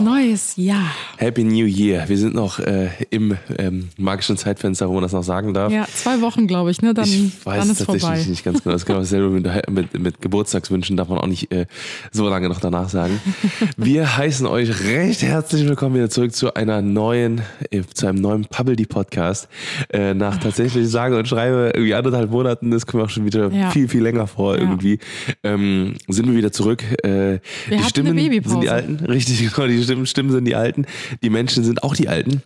neues Jahr. Happy New Year. Wir sind noch äh, im ähm, magischen Zeitfenster, wo man das noch sagen darf. Ja, zwei Wochen, glaube ich, ne? Dann, ich weiß dann ist tatsächlich vorbei. nicht ganz genau. Das kann man selber mit, mit, mit Geburtstagswünschen darf man auch nicht äh, so lange noch danach sagen. Wir heißen euch recht herzlich willkommen wieder zurück zu einer neuen, äh, zu einem neuen Pubbly Podcast. Äh, nach tatsächlich sage und schreibe irgendwie anderthalb Monaten, das kommt auch schon wieder Ja. viel, viel länger vor Ja. irgendwie, ähm, sind wir wieder zurück. Äh, die Stimmen sind die alten, richtig, genau, die Stimmen, Stimmen sind die alten, die Menschen sind auch die alten.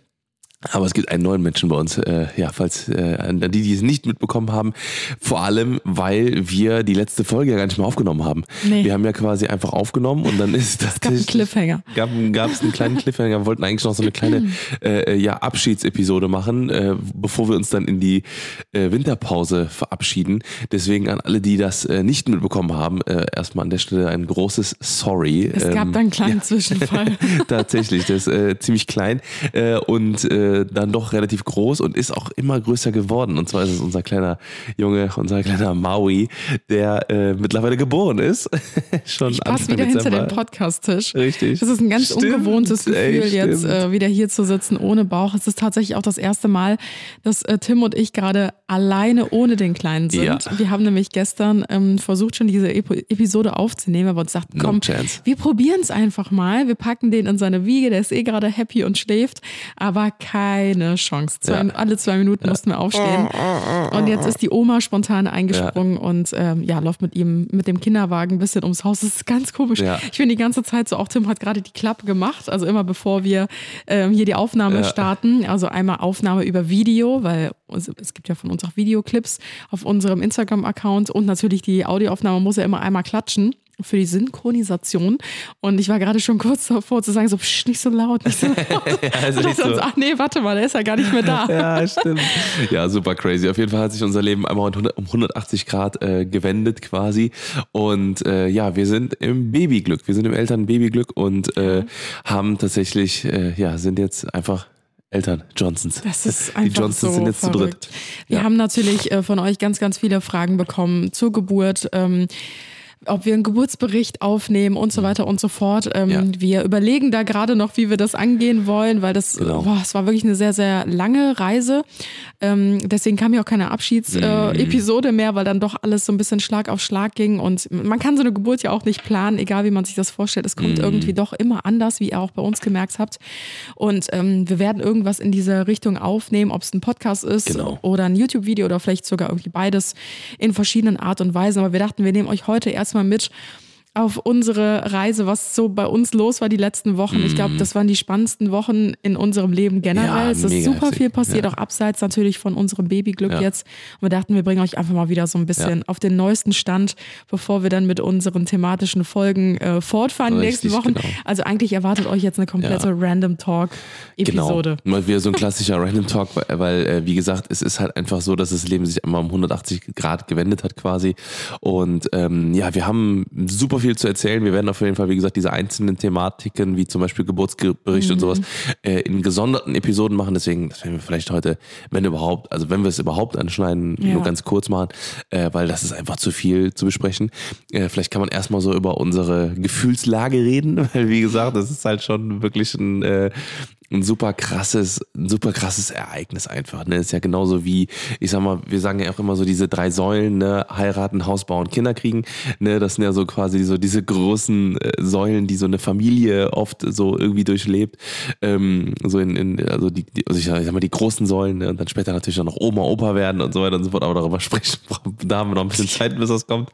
Aber es gibt einen neuen Menschen bei uns, äh, ja, falls äh, an die, die es nicht mitbekommen haben, vor allem, weil wir die letzte Folge ja gar nicht mehr aufgenommen haben. Nee. Wir haben ja quasi einfach aufgenommen und dann ist das gab einen Cliffhanger. Gab es einen kleinen Cliffhanger. Wir wollten eigentlich noch so eine kleine äh, ja, Abschiedsepisode machen, äh, bevor wir uns dann in die äh, Winterpause verabschieden. Deswegen an alle, die das äh, nicht mitbekommen haben, äh, erstmal an der Stelle ein großes Sorry. Es gab Ähm, da einen kleinen Zwischenfall. Tatsächlich, der ist äh, ziemlich klein äh, und äh, dann doch relativ groß und ist auch immer größer geworden. Und zwar ist es unser kleiner Junge, unser kleiner Maui, der äh, mittlerweile geboren ist. Schon Ich passe wieder hinter Dezember. den Podcast-Tisch. Richtig. Das ist ein ganz Stimmt, ungewohntes Gefühl, ey, jetzt äh, wieder hier zu sitzen ohne Bauch. Es ist tatsächlich auch das erste Mal, dass äh, Tim und ich gerade alleine ohne den Kleinen sind. Ja. Wir haben nämlich gestern ähm, versucht, schon diese Epo Episode aufzunehmen, aber uns sagten, No komm, chance. wir probieren es einfach mal. Wir packen den in seine Wiege, der ist eh gerade happy und schläft, aber keine Chance. Zwei, Ja. Alle zwei Minuten mussten wir aufstehen. Und jetzt ist die Oma spontan eingesprungen und ähm, ja, läuft mit ihm mit dem Kinderwagen ein bisschen ums Haus. Das ist ganz komisch. Ja. Ich bin die ganze Zeit so, auch Tim hat gerade die Klappe gemacht, also immer bevor wir ähm, hier die Aufnahme Ja. starten. Also einmal Aufnahme über Video, weil es gibt ja von uns auch Videoclips auf unserem Instagram-Account und natürlich die Audioaufnahme muss ja immer einmal klatschen. Für die Synchronisation. Und ich war gerade schon kurz davor zu sagen, so, psch, nicht so laut, nicht so laut. also und nicht dachte uns, so- ach nee, warte mal, der ist ja gar nicht mehr da. Ja, stimmt. Ja, super crazy. Auf jeden Fall hat sich unser Leben einmal um 100 um 180 Grad äh, gewendet quasi. Und äh, ja, wir sind im Babyglück. Wir sind im Elternbabyglück und äh, haben tatsächlich, äh, ja, sind jetzt einfach Eltern Johnsons. Das ist Die einfach Johnsons so sind jetzt verrückt. zu dritt. Wir Ja. haben natürlich äh, von euch ganz, ganz viele Fragen bekommen zur Geburt. Ähm, ob wir einen Geburtsbericht aufnehmen und so weiter und so fort. Ähm, Ja. Wir überlegen da gerade noch, wie wir das angehen wollen, weil das, Genau. boah, es war wirklich eine sehr, sehr lange Reise. Ähm, deswegen kam ja auch keine Abschiedsepisode äh, mehr, weil dann doch alles so ein bisschen Schlag auf Schlag ging. Und man kann so eine Geburt ja auch nicht planen, egal wie man sich das vorstellt. Es kommt irgendwie doch immer anders, wie ihr auch bei uns gemerkt habt. Und ähm, wir werden irgendwas in diese Richtung aufnehmen, ob es ein Podcast ist Genau. oder ein YouTube-Video oder vielleicht sogar irgendwie beides in verschiedenen Art und Weisen. Aber wir dachten, wir nehmen euch heute erstmal mit auf unsere Reise, was so bei uns los war die letzten Wochen. Ich glaube, das waren die spannendsten Wochen in unserem Leben generell. Ja, es ist super viel passiert, Ja. auch abseits natürlich von unserem Babyglück Ja. jetzt. Und wir dachten, wir bringen euch einfach mal wieder so ein bisschen auf den neuesten Stand, bevor wir dann mit unseren thematischen Folgen äh, fortfahren die Richtig, nächsten Wochen. genau. Also eigentlich erwartet euch jetzt eine komplette Random Talk-Episode. Genau. Mal wieder so ein klassischer Random Talk, weil, weil äh, wie gesagt, es ist halt einfach so, dass das Leben sich einmal um 180 Grad gewendet hat quasi. Und ähm, ja, wir haben super viel zu erzählen. Wir werden auf jeden Fall, wie gesagt, diese einzelnen Thematiken, wie zum Beispiel Geburtsbericht und sowas, äh, in gesonderten Episoden machen. Deswegen, das werden wir vielleicht heute, wenn überhaupt, also wenn wir es überhaupt anschneiden, Ja. nur ganz kurz machen, äh, weil das ist einfach zu viel zu besprechen. Äh, vielleicht kann man erstmal so über unsere Gefühlslage reden, weil wie gesagt, das ist halt schon wirklich ein, äh, ein super krasses, ein super krasses Ereignis einfach. Ne? Ist ja genauso wie, ich sag mal, wir sagen ja auch immer so diese drei Säulen, ne? heiraten, Haus bauen, Kinder kriegen. Ne? Das sind ja so quasi so diese großen äh, Säulen, die so eine Familie oft so irgendwie durchlebt. Ähm, so in, in also die, die also ich, sag- ich sag mal, die großen Säulen ne? und dann später natürlich auch noch Oma, Opa werden und so weiter und so fort. Aber darüber sprechen, da haben wir noch ein bisschen Zeit, bis das kommt.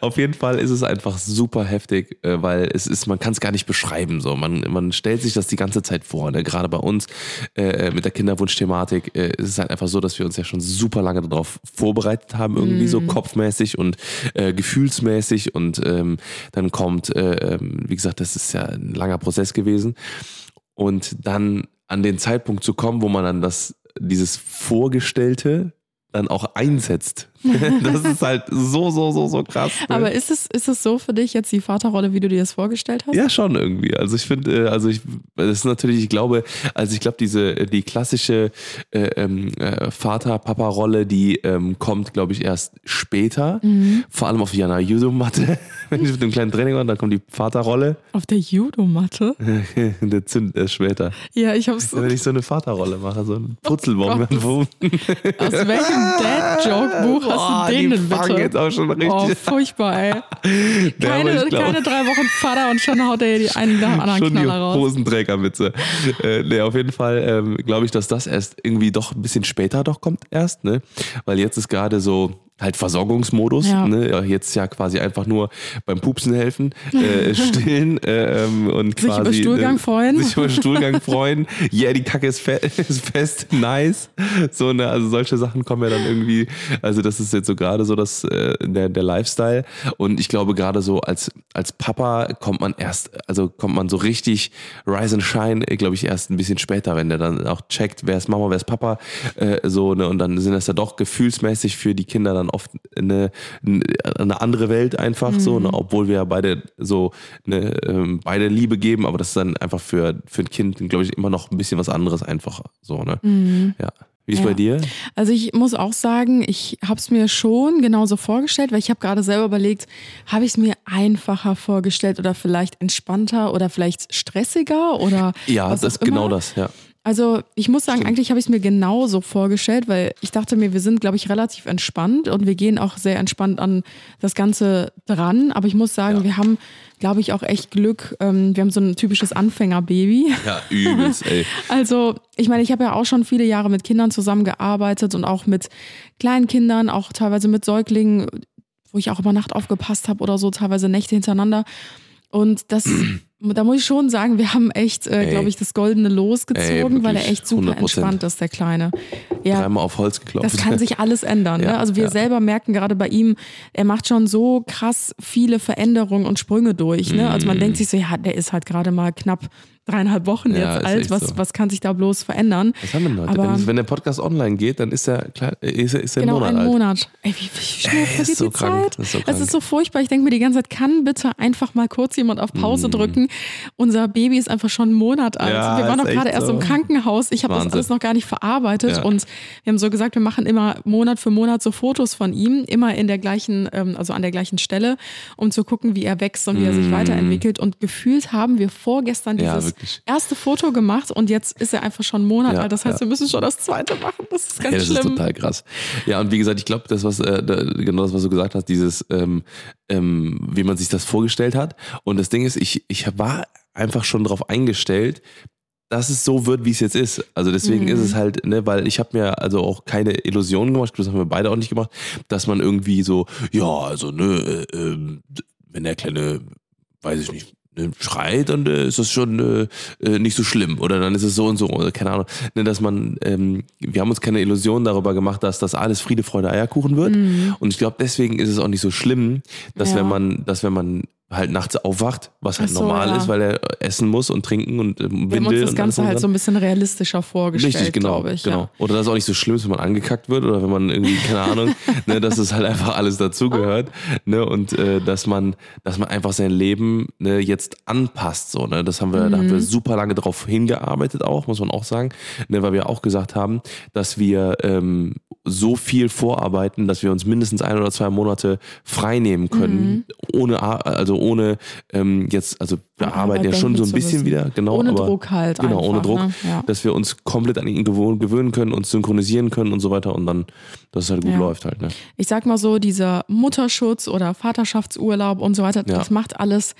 Auf jeden Fall ist es einfach super heftig, äh, weil es ist, man kann es gar nicht beschreiben. So, man, man stellt sich das die ganze Zeit vor. Ne? Gerade bei uns äh, mit der Kinderwunschthematik äh, ist es halt einfach so, dass wir uns ja schon super lange darauf vorbereitet haben, irgendwie so kopfmäßig und äh, gefühlsmäßig. Und ähm, dann kommt, äh, ähm, wie gesagt, das ist ja ein langer Prozess gewesen. Und dann an den Zeitpunkt zu kommen, wo man dann das, dieses Vorgestellte dann auch einsetzt. Das ist halt so, so, so, so krass. Ne? Aber ist es, ist es so für dich jetzt die Vaterrolle, wie du dir das vorgestellt hast? Ja, schon irgendwie. Also ich finde, äh, also ich, das ist natürlich, ich glaube, also ich glaube, diese, die klassische äh, ähm, äh, Vater-Papa-Rolle, die ähm, kommt, glaube ich, erst später. Mhm. Vor allem auf Jana Judo-Matte. Wenn ich mit dem kleinen Training war, dann kommt die Vaterrolle. Auf der Judomatte? der zündet erst später. Ja, ich hab's. Wenn ich so eine Vaterrolle mache, so ein Putzelbaum. Oh Aus welchem Dad-Joke-Buch Boah, du den die denn bitte? jetzt auch schon richtig Oh, furchtbar, ey. Ja, Keine, ich glaub- keine drei Wochen Vater und schon haut er die einen nach dem anderen schon Knaller raus. Hosenträgerwitze. äh, nee, auf jeden Fall ähm, glaube ich, dass das erst irgendwie doch ein bisschen später doch kommt erst, ne? Weil jetzt ist gerade so halt Versorgungsmodus, Ja. ne? Jetzt ja quasi einfach nur beim Pupsen helfen, äh, stillen äh, ähm, und Sich über quasi Stuhlgang äh, freuen. sich über Stuhlgang freuen. Ja, die Kacke ist, fe ist fest, nice. So ne, also solche Sachen kommen ja dann irgendwie. Also das ist jetzt so gerade so das äh, der der Lifestyle und ich glaube gerade so als als Papa kommt man erst, also kommt man so richtig Rise and Shine, glaube ich erst ein bisschen später, wenn der dann auch checkt, wer ist Mama, wer ist Papa, äh, so ne und dann sind das ja doch gefühlsmäßig für die Kinder dann oft eine, eine andere Welt einfach so, ne, obwohl wir ja beide so eine, ähm, beide Liebe geben, aber das ist dann einfach für für ein Kind, glaube ich, immer noch ein bisschen was anderes einfach so, ne? Ja. Wie ist Ja. bei dir? Also ich muss auch sagen, ich habe es mir schon genauso vorgestellt, weil ich habe gerade selber überlegt, habe ich es mir einfacher vorgestellt oder vielleicht entspannter oder vielleicht stressiger oder Ja, was das ist genau das, ja. Also ich muss sagen, eigentlich habe ich es mir genauso vorgestellt, weil ich dachte mir, wir sind, glaube ich, relativ entspannt und wir gehen auch sehr entspannt an das Ganze dran. Aber ich muss sagen, Ja. wir haben, glaube ich, auch echt Glück. Ähm, wir haben so ein typisches Anfängerbaby. Ja, übelst, ey. Also, ich meine, ich habe ja auch schon viele Jahre mit Kindern zusammengearbeitet und auch mit kleinen Kindern, auch teilweise mit Säuglingen, wo ich auch über Nacht aufgepasst habe oder so, teilweise Nächte hintereinander. Und das, da muss ich schon sagen, wir haben echt, äh, glaube ich, das goldene Los gezogen, Ey, weil er echt super 100%. entspannt ist, der Kleine. Ja, Dreimal auf Holz geklopft. das kann sich alles ändern. Ja, ne? Also wir ja. selber merken gerade bei ihm, er macht schon so krass viele Veränderungen und Sprünge durch. Ne? Also man denkt sich so, ja, der ist halt gerade mal knapp dreieinhalb Wochen jetzt alt. Was, so. was kann sich da bloß verändern? Was haben wir denn heute? Aber- wenn, wenn der Podcast online geht, dann ist er, klar, ist er, ist er Genau, ein Monat alt. Monat. Ey, wie, wie schnell Ey, vergeht ist so die krank, Zeit? ist so Es ist so furchtbar. Ich denke mir die ganze Zeit, kann bitte einfach mal kurz jemand auf Pause drücken. Unser Baby ist einfach schon einen Monat alt. Mm. Ja, wir waren doch gerade erst so. im Krankenhaus. Ich habe das alles noch gar nicht verarbeitet. Ja. Und wir haben so gesagt, wir machen immer Monat für Monat so Fotos von ihm, immer in der gleichen, ähm, also an der gleichen Stelle, um zu gucken, wie er wächst und wie er sich weiterentwickelt. Und gefühlt haben wir vorgestern Mm. Dieses wirklich. erste Foto gemacht und jetzt ist er einfach schon einen Monat Ja, alt. Das heißt, ja. wir müssen schon das zweite machen. Das ist ganz Ja, das schlimm. ist total krass. Ja, und wie gesagt, ich glaube, das, was, äh, genau das, was du gesagt hast, dieses, ähm, ähm, wie man sich das vorgestellt hat. Und das Ding ist, ich, ich war einfach schon darauf eingestellt, dass es so wird, wie es jetzt ist. Also deswegen Mhm. ist es halt, ne, weil ich habe mir also auch keine Illusionen gemacht, das haben wir beide auch nicht gemacht, dass man irgendwie so, ja, also ne, äh, ähm, wenn der kleine, weiß ich nicht, ne, schreit, dann äh, ist das schon äh, äh, nicht so schlimm. Oder dann ist es so und so. Oder keine Ahnung, ne, dass man, ähm, wir haben uns keine Illusionen darüber gemacht, dass das alles Friede, Freude, Eierkuchen wird. Und ich glaube, deswegen ist es auch nicht so schlimm, dass Ja. wenn man, dass wenn man halt nachts aufwacht, was halt so, normal ja. ist, weil er essen muss und trinken und ähm, Wir haben uns das Ganze halt dran. so ein bisschen realistischer vorgestellt, Richtig, genau. glaube ich. genau. Ja. Oder dass es auch nicht so schlimm ist, wenn man angekackt wird oder wenn man irgendwie, keine Ahnung, ne, dass es halt einfach alles dazugehört. Ne, und äh, dass man, dass man einfach sein Leben ne, jetzt anpasst. So, ne? Das haben wir, da haben Mhm. wir super lange drauf hingearbeitet auch, muss man auch sagen. Ne, weil wir auch gesagt haben, dass wir ähm, so viel vorarbeiten, dass wir uns mindestens ein oder zwei Monate frei nehmen können, Mhm. ohne Ar- also ohne ähm, jetzt, also wir arbeiten ja schon so ein bisschen wieder, genau. Ohne aber, Druck halt Genau, ohne einfach, Druck, ne? Ja. dass wir uns komplett an ihn gewöhnen können, uns synchronisieren können und so weiter und dann, dass es halt gut Ja. läuft halt. Ne? Ich sag mal so, dieser Mutterschutz oder Vaterschaftsurlaub und so weiter, das macht alles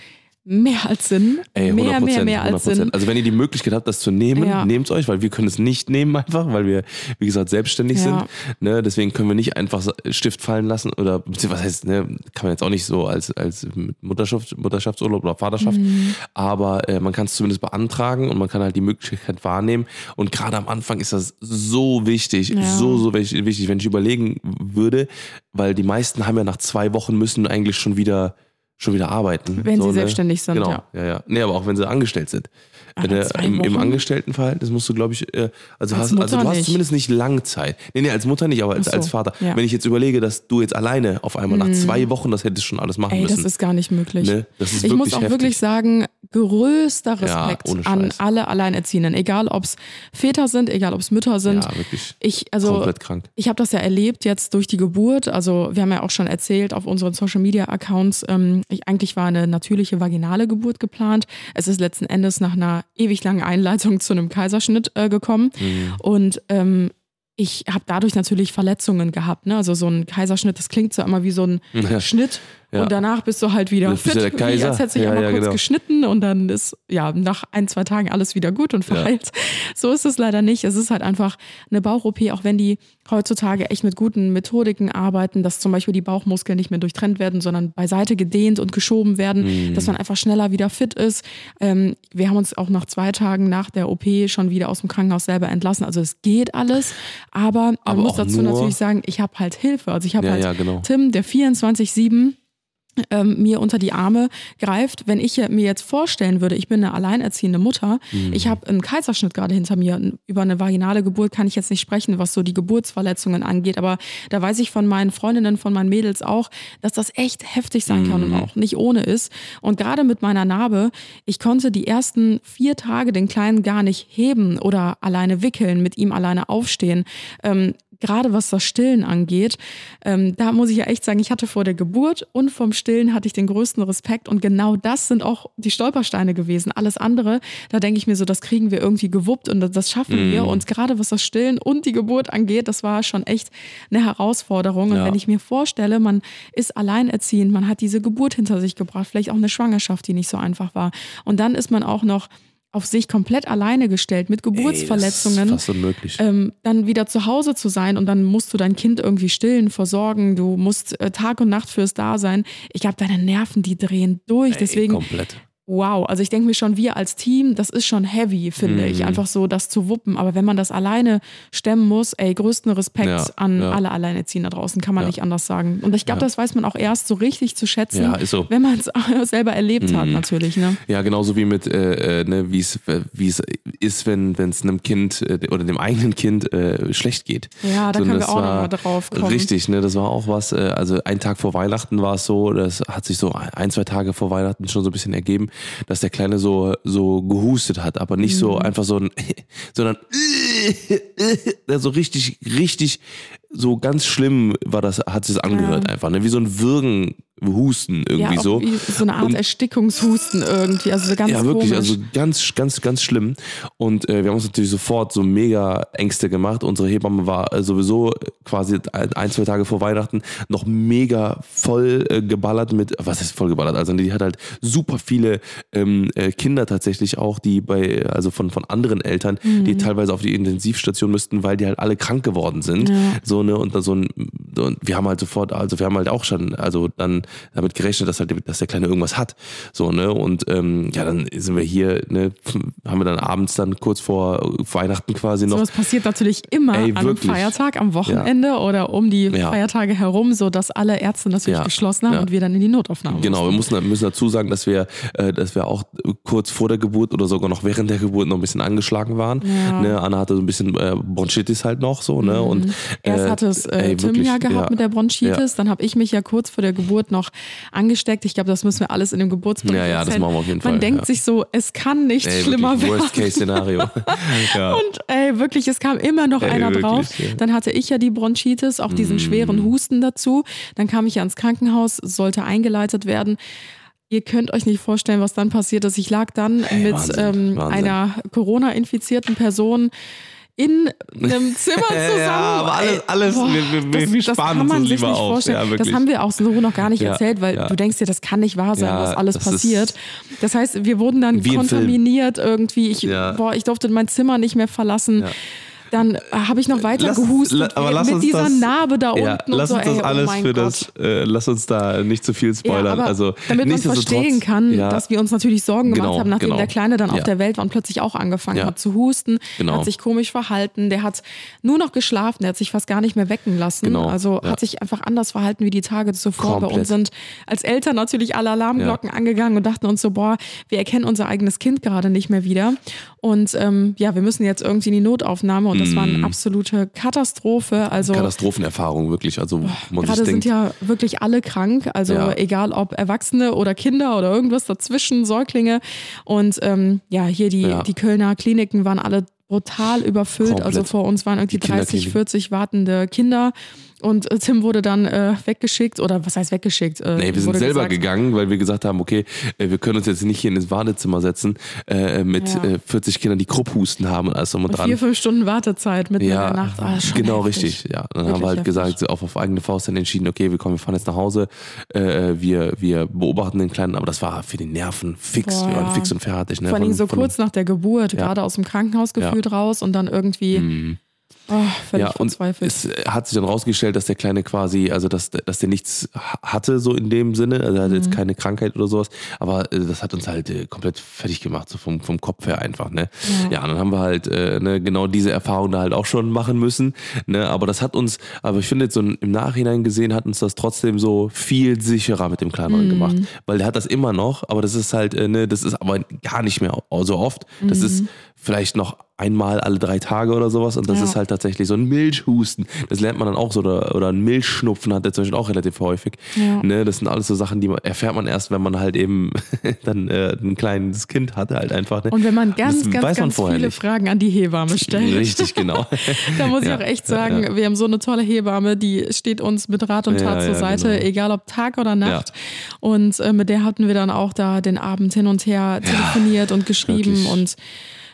mehr als Sinn. Ey, 100%, mehr, mehr, mehr als 100%. Sinn. Also wenn ihr die Möglichkeit habt, das zu nehmen, Ja. nehmt es euch, weil wir können es nicht nehmen einfach, weil wir, wie gesagt, selbstständig Ja. sind. Ne? Deswegen können wir nicht einfach Stift fallen lassen oder was heißt, ne, kann man jetzt auch nicht so als, als Mutterschaft, Mutterschaftsurlaub oder Vaterschaft, Mhm. aber äh, man kann es zumindest beantragen und man kann halt die Möglichkeit wahrnehmen. Und gerade am Anfang ist das so wichtig, Ja. so, so wichtig, wenn ich überlegen würde, weil die meisten haben ja nach zwei Wochen müssen eigentlich schon wieder schon wieder arbeiten. Wenn sie ne? selbstständig sind, genau. ja. ja. ja. Nee, aber auch wenn sie angestellt sind. Äh, im, Im? Angestelltenverhältnis musst du, glaube ich, äh, also, Als hast, also du hast nicht. zumindest nicht Langzeit. Nee, nee, als Mutter nicht, aber als, so, als Vater. ja. Wenn ich jetzt überlege, dass du jetzt alleine auf einmal nach zwei Wochen das hättest schon alles machen Ey, müssen. das ist gar nicht möglich. Ne? Ich muss auch heftig. wirklich sagen, größter Ja, Respekt ohne an alle Alleinerziehenden, egal ob es Väter sind, egal ob es Mütter sind. ja, wirklich. Ich, also, komplett krank. ich habe das ja erlebt jetzt durch die Geburt. Also wir haben ja auch schon erzählt auf unseren Social Media Accounts. Ähm, ich, eigentlich war eine natürliche vaginale Geburt geplant. Es ist letzten Endes nach einer ewig langen Einleitung zu einem Kaiserschnitt äh, gekommen. Mhm. Und ähm, ich habe dadurch natürlich Verletzungen gehabt. Ne? Also so ein Kaiserschnitt, das klingt so immer wie so ein Ja. Schnitt. Ja. Und danach bist du halt wieder fit, der Kaiser. als hättest du dich Ja, einmal ja, kurz genau. geschnitten und dann ist ja nach ein, zwei Tagen alles wieder gut und verheilt. So ist es leider nicht. Es ist halt einfach eine Bauch-OP, auch wenn die heutzutage echt mit guten Methodiken arbeiten, dass zum Beispiel die Bauchmuskeln nicht mehr durchtrennt werden, sondern beiseite gedehnt und geschoben werden, Mhm. dass man einfach schneller wieder fit ist. Ähm, wir haben uns auch nach zwei Tagen nach der OP schon wieder aus dem Krankenhaus selber entlassen. Also es geht alles, aber man Aber muss dazu natürlich sagen, ich habe halt Hilfe. Also ich habe Ja, halt ja, genau. Tim, der 24-7 ähm, mir unter die Arme greift. Wenn ich mir jetzt vorstellen würde, ich bin eine alleinerziehende Mutter, Mhm. ich habe einen Kaiserschnitt gerade hinter mir. Über eine vaginale Geburt kann ich jetzt nicht sprechen, was so die Geburtsverletzungen angeht, aber da weiß ich von meinen Freundinnen, von meinen Mädels auch, dass das echt heftig sein kann Mhm. und auch nicht ohne ist. Und gerade mit meiner Narbe, ich konnte die ersten vier Tage den Kleinen gar nicht heben oder alleine wickeln, mit ihm alleine aufstehen. Ähm, gerade was das Stillen angeht, ähm, da muss ich ja echt sagen, ich hatte vor der Geburt und vom Stillen hatte ich den größten Respekt und genau das sind auch die Stolpersteine gewesen. Alles andere, da denke ich mir so, das kriegen wir irgendwie gewuppt und das- schaffen wir. Und gerade was das Stillen und die Geburt angeht, das war schon echt eine Herausforderung. Und Ja. wenn ich mir vorstelle, man ist alleinerziehend, man hat diese Geburt hinter sich gebracht, vielleicht auch eine Schwangerschaft, die nicht so einfach war. Und dann ist man auch noch auf sich komplett alleine gestellt mit Geburtsverletzungen Ey, das ist fast unmöglich. ähm, dann wieder zu Hause zu sein und dann musst du dein Kind irgendwie stillen, versorgen, du musst äh, Tag und Nacht fürs Dasein. Ich glaube, deine Nerven, die drehen durch. Ey, Deswegen, komplett. Wow, also ich denke mir schon, wir als Team, das ist schon heavy, finde Mhm. ich, einfach so das zu wuppen. Aber wenn man das alleine stemmen muss, ey, größten Respekt Ja, an ja. alle Alleinerziehenden da draußen, kann man Ja. nicht anders sagen. Und ich glaube, das weiß man auch erst so richtig zu schätzen, so. wenn man es selber erlebt hat, Mhm. natürlich. Ne? Ja, genauso wie mit, äh, äh, ne, wie es ist, wenn es einem Kind äh, oder dem eigenen Kind äh, schlecht geht. Ja, da So, können wir auch noch war mal drauf kommen. Richtig, ne, das war auch was. Äh, also ein Tag vor Weihnachten war es so, das hat sich so ein zwei Tage vor Weihnachten schon so ein bisschen ergeben, dass der Kleine so so gehustet hat, aber nicht Mhm. so einfach so ein, sondern so richtig richtig so ganz schlimm war das, hat es angehört einfach, ne, wie so ein Würgen, Husten irgendwie ja, so. Wie so eine Art Und- Erstickungshusten irgendwie, also so ganz ja, wirklich, komisch. also ganz, ganz, ganz schlimm. Und äh, wir haben uns natürlich sofort so mega Ängste gemacht. Unsere Hebamme war äh, sowieso quasi ein, ein, zwei Tage vor Weihnachten noch mega voll äh, geballert mit, was ist voll geballert? Also die hat halt super viele ähm, äh, Kinder tatsächlich auch, die bei, also von, von anderen Eltern, Mhm. die teilweise auf die Intensivstation müssten, weil die halt alle krank geworden sind. Ja. So, ne, und dann so ein, und wir haben halt sofort, also wir haben halt auch schon, also dann damit gerechnet, dass halt, dass der Kleine irgendwas hat. So, ne, und ähm, ja, dann sind wir hier, ne, haben wir dann abends dann kurz vor Weihnachten quasi noch. Sowas passiert natürlich immer Ey, an einem. Feiertag, am Wochenende oder um die Ja. Feiertage herum, so dass alle Ärzte natürlich Ja. geschlossen haben Ja. und wir dann in die Notaufnahme Genau, wir mussten. müssen, müssen dazu sagen, dass wir, äh, dass wir auch kurz vor der Geburt oder sogar noch während der Geburt noch ein bisschen angeschlagen waren. Ja. Ne, Anna hatte so ein bisschen äh, Bronchitis halt noch so, ne? Und, Mhm. Erst äh, hatte es äh, ey, Tim wirklich, ja gehabt ja. mit der Bronchitis, dann habe ich mich ja kurz vor der Geburt noch angesteckt. Ich glaube, das müssen wir alles in dem Geburtsbericht Ja, ja, das erzählen. machen wir auf jeden Man Fall, denkt ja. sich so, es kann nicht Ey, schlimmer wirklich, werden. Worst-Case-Szenario. ja. Und ey, wirklich, es kam immer noch Ey, einer wirklich, drauf. ja. Dann hatte ich ja die Bronchitis, auch diesen schweren Husten dazu. Dann kam ich ja ins Krankenhaus, sollte eingeleitet werden. Ihr könnt euch nicht vorstellen, was dann passiert ist. Ich lag dann mit Wahnsinn, ähm, Wahnsinn. einer Corona-infizierten Person in einem Zimmer zusammen. Ja, aber alles- alles- wir- wir- wir- wir sparen uns das sich lieber nicht auf. vorstellen. Ja, das haben wir auch so noch gar nicht Ja, erzählt, weil ja. du denkst dir, das kann nicht wahr sein, was alles das passiert. Das heißt, wir wurden dann kontaminiert irgendwie. Ich, boah, ich durfte mein Zimmer nicht mehr verlassen. Dann habe ich noch weiter Lass- gehustet la- aber lass mit uns dieser das- Narbe da unten. Ja, lass uns so, das ey, alles oh für Gott. das, äh, lass uns da nicht zu viel spoilern. Ja, also, damit man verstehen kann, ja, dass wir uns natürlich Sorgen gemacht Genau, haben, nachdem genau. der Kleine dann auf der Welt war und plötzlich auch angefangen hat zu husten, Genau. hat sich komisch verhalten, der hat nur noch geschlafen, der hat sich fast gar nicht mehr wecken lassen. Genau, Also hat sich einfach anders verhalten wie die Tage zuvor. Bei Komplett. uns sind als Eltern natürlich alle Alarmglocken angegangen und dachten uns so, boah, wir erkennen unser eigenes Kind gerade nicht mehr wieder. Und ähm, ja, wir müssen jetzt irgendwie in die Notaufnahme und das war Mhm. eine absolute Katastrophe. Also Katastrophenerfahrung wirklich. Also, man Gerade sind denkt, ja wirklich alle krank, also Ja. egal ob Erwachsene oder Kinder oder irgendwas dazwischen, Säuglinge. Und ähm, ja, hier die, Ja. die Kölner Kliniken waren alle brutal überfüllt. Komplett. Also vor uns waren irgendwie Die 30, Kinderkliniken. 40 wartende Kinder. Und äh, Tim wurde dann äh, weggeschickt, oder was heißt weggeschickt? Äh, Nee, wir sind selber gesagt, gegangen, weil wir gesagt haben, okay, äh, wir können uns jetzt nicht hier ins Wartezimmer setzen äh, mit Ja. äh, 40 Kindern, die Krupphusten haben und alles drum und dran. vier, fünf Stunden Wartezeit mitten in ja, der Nacht. Ah, genau heftig. richtig. Ja, dann haben Wirklich wir halt heftig. gesagt, auf, auf eigene Faust dann entschieden, okay, wir kommen, wir fahren jetzt nach Hause, äh, wir, wir beobachten den Kleinen, aber das war für die Nerven fix, Boah, wir waren ja. fix und fertig. Ne? Vor allem so kurz nach der Geburt, gerade aus dem Krankenhaus gefühlt raus und dann irgendwie oh, völlig Mhm. Ja, und verzweifelt. es äh, hat sich dann rausgestellt, dass der Kleine quasi, also dass, dass der nichts ha- hatte, so in dem Sinne, also er hatte Mhm. jetzt keine Krankheit oder sowas, aber äh, das hat uns halt äh, komplett fertig gemacht, so vom, vom Kopf her einfach, ne? Ja, und dann haben wir halt äh, ne, genau diese Erfahrung da halt auch schon machen müssen, ne? Aber das hat uns, aber ich finde jetzt so im Nachhinein gesehen, hat uns das trotzdem so viel sicherer mit dem Kleineren gemacht, weil der hat das immer noch, aber das ist halt, äh, ne, das ist aber gar nicht mehr so oft, das ist vielleicht noch einmal alle drei Tage oder sowas und das Ja. ist halt tatsächlich so ein Milchhusten. Das lernt man dann auch so oder, oder ein Milchschnupfen hat der zum Beispiel auch relativ häufig. Ja. Ne, das sind alles so Sachen, die man, erfährt man erst, wenn man halt eben dann äh, ein kleines Kind hatte halt einfach. Ne? Und wenn man ganz, das ganz, weiß man ganz viele nicht. Fragen an die Hebamme stellt. Richtig, genau. Da muss ich Ja, auch echt sagen, wir haben so eine tolle Hebamme, die steht uns mit Rat und Tat zur Seite, genau. egal ob Tag oder Nacht. Und äh, mit der hatten wir dann auch da den Abend hin und her telefoniert und geschrieben wirklich. und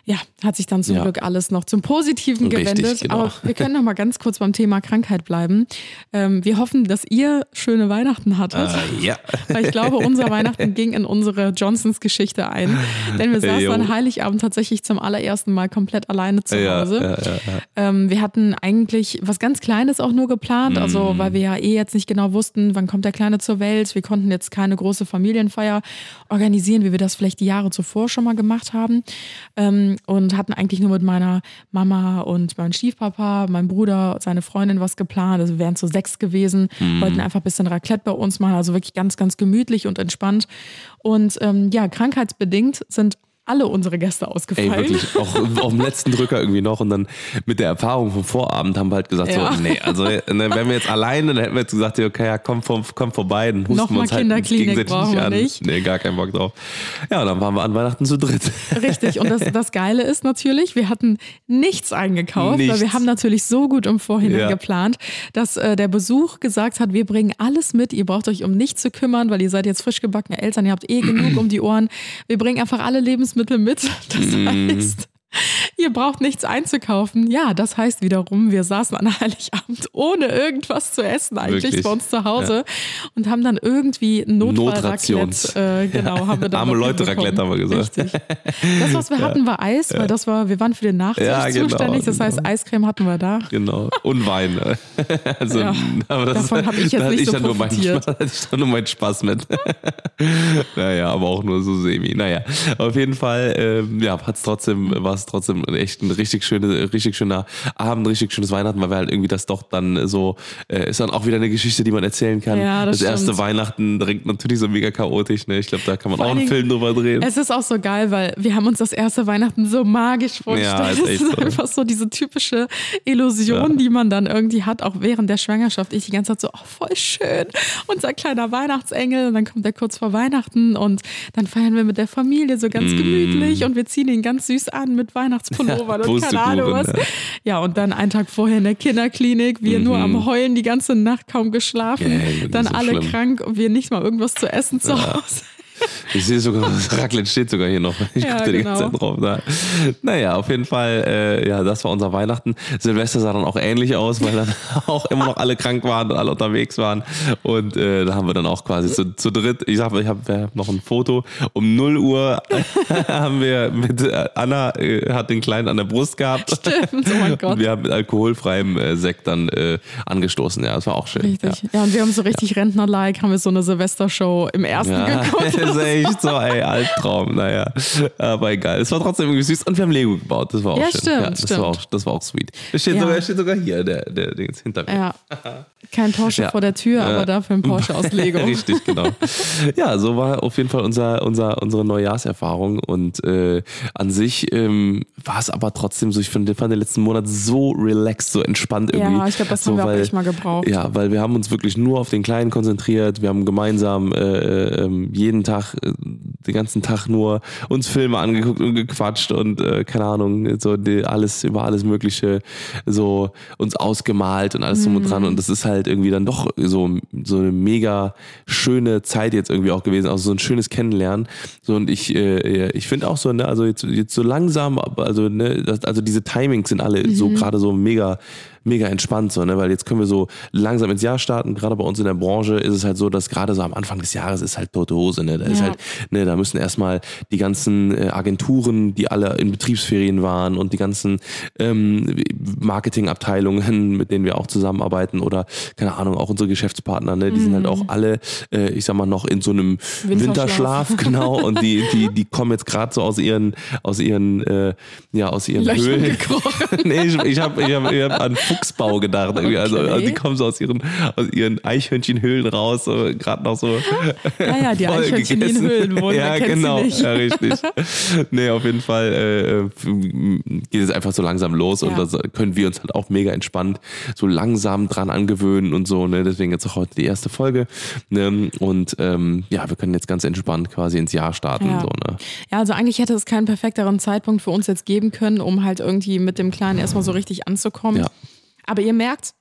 ja, hat sich dann zum Ja. Glück alles noch zum Positiven Richtig, gewendet. genau. Aber wir können noch mal ganz kurz beim Thema Krankheit bleiben. Ähm, wir hoffen, dass ihr schöne Weihnachten hattet. Äh, ja. Weil ich glaube, unser Weihnachten ging in unsere Johnsons Geschichte ein. Denn wir saßen Jo. an Heiligabend tatsächlich zum allerersten Mal komplett alleine zu Hause. ja. Ähm, wir hatten eigentlich was ganz Kleines auch nur geplant, Mhm. also weil wir ja eh jetzt nicht genau wussten, wann kommt der Kleine zur Welt. Wir konnten jetzt keine große Familienfeier organisieren, wie wir das vielleicht die Jahre zuvor schon mal gemacht haben. Ähm, und hatten eigentlich nur mit meiner Mama und meinem Stiefpapa, meinem Bruder, seine Freundin was geplant. Also wir wären zu sechs gewesen, Mhm. wollten einfach ein bisschen Raclette bei uns machen, also wirklich ganz, ganz gemütlich und entspannt. Und ähm, ja, krankheitsbedingt sind alle unsere Gäste Ey, ausgefallen. wirklich, auch auf dem letzten Drücker irgendwie noch und dann mit der Erfahrung vom Vorabend haben wir halt gesagt, Ja. so, nee, also ne, wenn wir jetzt alleine, dann hätten wir jetzt gesagt, okay, ja, komm, komm, komm vorbei, dann husten Nochmal wir uns halt Kinderklinik gegenseitig brauchen wir an. nicht. Nee, gar keinen Bock drauf. Ja, und dann waren wir an Weihnachten zu dritt. Richtig. Und das, das Geile ist natürlich, wir hatten nichts eingekauft, Nichts. weil wir haben natürlich so gut im Vorhinein Ja. geplant, dass äh, der Besuch gesagt hat, wir bringen alles mit, ihr braucht euch um nichts zu kümmern, weil ihr seid jetzt frisch gebackene Eltern, ihr habt eh genug um die Ohren. Wir bringen einfach alle Lebensmittel mit. Das Mhm. heißt, ihr braucht nichts einzukaufen. Ja, das heißt wiederum, wir saßen an Heiligabend ohne irgendwas zu essen eigentlich Wirklich. bei uns zu Hause und haben dann irgendwie Notrations. Äh, genau, haben wir dann Arme Leute. Raclette haben wir gesagt. Richtig. Das, was wir hatten, war Eis, weil das war, wir waren für den Nachtisch Ja, genau, zuständig. Das heißt, genau. Eiscreme hatten wir da. Genau. Und Wein. Also, Ja, aber das, davon hab ich jetzt nicht ich so nur meinen profitiert. Spaß, hatte ich dann nur meinen Spaß mit. naja, aber auch nur so semi. Naja, auf jeden Fall, ähm, ja, hat's trotzdem, war es trotzdem echt ein richtig schöne, richtig schöner Abend, richtig schönes Weihnachten, weil wir halt irgendwie das doch dann so, äh, ist dann auch wieder eine Geschichte, die man erzählen kann. Ja, das erste stimmt. Weihnachten direkt natürlich so mega chaotisch, ne? Ich glaube, da kann man Vor auch einen Film drüber drehen. Es ist auch so geil, weil wir haben uns das erste Weihnachten so magisch vorgestellt. Ja, ist es echt ist so. einfach so diese typische Illusion, die man dann irgendwie hat, auch während der Schwangerschaft. Ich die ganze Zeit so, oh, voll schön, unser kleiner Weihnachtsengel. Und dann kommt er kurz vor Weihnachten und dann feiern wir mit der Familie so ganz gemütlich und wir ziehen ihn ganz süß an mit Weihnachtspullovern und keine Ahnung was. Ja, und dann einen Tag vorher in der Kinderklinik, wir nur am Heulen die ganze Nacht kaum geschlafen, Ja, wirklich dann so alle schlimm. krank und wir nicht mal irgendwas zu essen zu Hause. Ich sehe sogar, das Raclette steht sogar hier noch. Ich Ja, gucke die genau. ganze Zeit drauf. Na, naja, auf jeden Fall, äh, ja, das war unser Weihnachten. Silvester sah dann auch ähnlich aus, weil dann auch immer noch alle krank waren und alle unterwegs waren. Und äh, da haben wir dann auch quasi zu, zu dritt, ich habe ich hab, wir haben noch ein Foto, um 0 Uhr haben wir mit äh, Anna, äh, hat den Kleinen an der Brust gehabt. Stimmt, oh mein Gott. Und wir haben mit alkoholfreiem äh, Sekt dann äh, angestoßen. Ja, das war auch schön. Richtig. Ja. und wir haben so richtig Rentner-like, haben wir so eine Silvestershow im ersten Ja, geguckt. Das ist echt so, ey, Albtraum, naja. Aber egal. Es war trotzdem irgendwie süß und wir haben Lego gebaut. Das war auch Ja, schön. stimmt, ja, das, stimmt. War auch, das war auch sweet. Das steht, Ja. sogar, steht sogar hier, der, der Ding ist hinter mir. Ja. Kein Porsche Ja. vor der Tür, aber dafür ein Porsche aus Lego. Richtig, genau. Ja, so war auf jeden Fall unser, unser, unsere Neujahrserfahrung. Und äh, an sich ähm, war es aber trotzdem so, ich finde, fand den letzten Monat so relaxed, so entspannt irgendwie. Ja, ich glaube, das so, haben wir auch weil, echt mal gebraucht. Ja, weil wir haben uns wirklich nur auf den Kleinen konzentriert. Wir haben gemeinsam äh, ähm, jeden Tag, äh, den ganzen Tag nur uns Filme angeguckt und gequatscht und äh, keine Ahnung, so die, alles über alles Mögliche so uns ausgemalt und alles drum und Mhm. dran. Und das ist halt irgendwie dann doch so, so eine mega schöne Zeit jetzt irgendwie auch gewesen, also so ein schönes Kennenlernen. So und ich, äh, ich finde auch so, ne, also jetzt, jetzt so langsam, also ne, das, also diese Timings sind alle so Mhm. gerade so mega mega entspannt so, ne, weil jetzt können wir so langsam ins Jahr starten. Gerade bei uns in der Branche ist es halt so, dass gerade so am Anfang des Jahres ist halt tote Hose, ne, da ist Ja. halt, ne, da müssen erstmal die ganzen äh, Agenturen, die alle in Betriebsferien waren und die ganzen ähm, Marketingabteilungen, mit denen wir auch zusammenarbeiten oder keine Ahnung, auch unsere Geschäftspartner, ne, die sind halt auch alle, äh, ich sag mal noch in so einem Winterschlaf. Winterschlaf, genau, und die die die kommen jetzt gerade so aus ihren aus ihren äh, ja aus ihren Löchern Höhlen. nee, ich, ich habe ich hab, ich hab an Fuchsbau gedacht. Also, Okay. also die kommen so aus ihren, aus ihren Eichhörnchenhöhlen raus, so, gerade noch so. Ja, ja, die Eichhörnchen, die in gegessen. Höhlen wohnen, Ja, genau. Ja, richtig. Nee, auf jeden Fall äh, geht es einfach so langsam los und Ja. das können wir uns halt auch mega entspannt so langsam dran angewöhnen und so. Ne? Deswegen jetzt auch heute die erste Folge. Ne? Und ähm, ja, wir können jetzt ganz entspannt quasi ins Jahr starten. Ja. So, ne? Ja, also eigentlich hätte es keinen perfekteren Zeitpunkt für uns jetzt geben können, um halt irgendwie mit dem Kleinen erstmal so richtig anzukommen. Ja. Aber ihr merkt